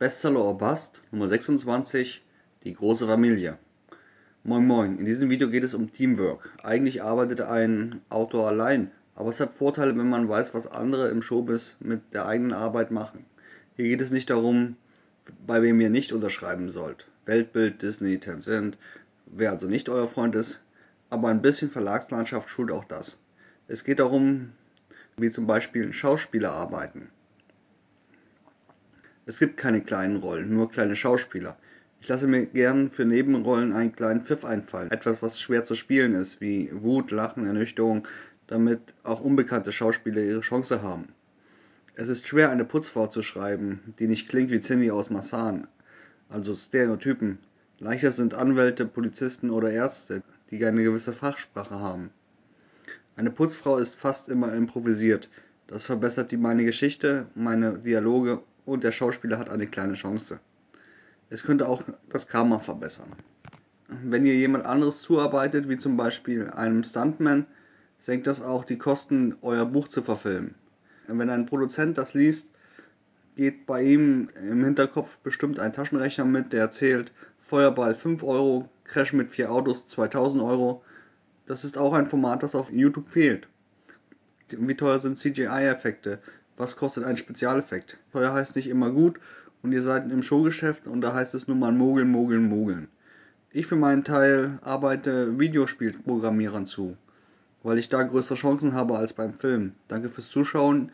Bestseller or Bust Nummer 26 Die große Familie. Moin Moin, in diesem Video geht es um Teamwork. Eigentlich arbeitet ein Autor allein, aber es hat Vorteile, wenn man weiß, was andere im Showbiz mit der eigenen Arbeit machen. Hier geht es nicht darum, bei wem ihr nicht unterschreiben sollt. Weltbild, Disney, Tencent, wer also nicht euer Freund ist, aber ein bisschen Verlagslandschaft schult auch das. Es geht darum, wie zum Beispiel Schauspieler arbeiten. Es gibt keine kleinen Rollen, nur kleine Schauspieler. Ich lasse mir gern für Nebenrollen einen kleinen Pfiff einfallen. Etwas, was schwer zu spielen ist, wie Wut, Lachen, Ernüchterung, damit auch unbekannte Schauspieler ihre Chance haben. Es ist schwer, eine Putzfrau zu schreiben, die nicht klingt wie Cindy aus Massan, also Stereotypen. Leichter sind Anwälte, Polizisten oder Ärzte, die eine gewisse Fachsprache haben. Eine Putzfrau ist fast immer improvisiert. Das verbessert die meine Geschichte, meine Dialoge und der Schauspieler hat eine kleine Chance. Es könnte auch das Karma verbessern. Wenn ihr jemand anderes zuarbeitet, wie zum Beispiel einem Stuntman, senkt das auch die Kosten, euer Buch zu verfilmen. Wenn ein Produzent das liest, geht bei ihm im Hinterkopf bestimmt ein Taschenrechner mit, der erzählt, Feuerball 5 Euro, Crash mit 4 Autos 2000 Euro. Das ist auch ein Format, das auf YouTube fehlt. Wie teuer sind CGI-Effekte? Was kostet ein Spezialeffekt? Teuer heißt nicht immer gut und ihr seid im Showgeschäft und da heißt es nur mal mogeln, mogeln, mogeln. Ich für meinen Teil arbeite Videospielprogrammierern zu, weil ich da größere Chancen habe als beim Film. Danke fürs Zuschauen.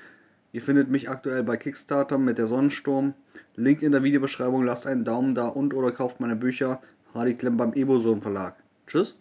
Ihr findet mich aktuell bei Kickstarter mit der Sonnensturm. Link in der Videobeschreibung, lasst einen Daumen da und oder kauft meine Bücher. Hardy Klemm beim Eboson Verlag. Tschüss.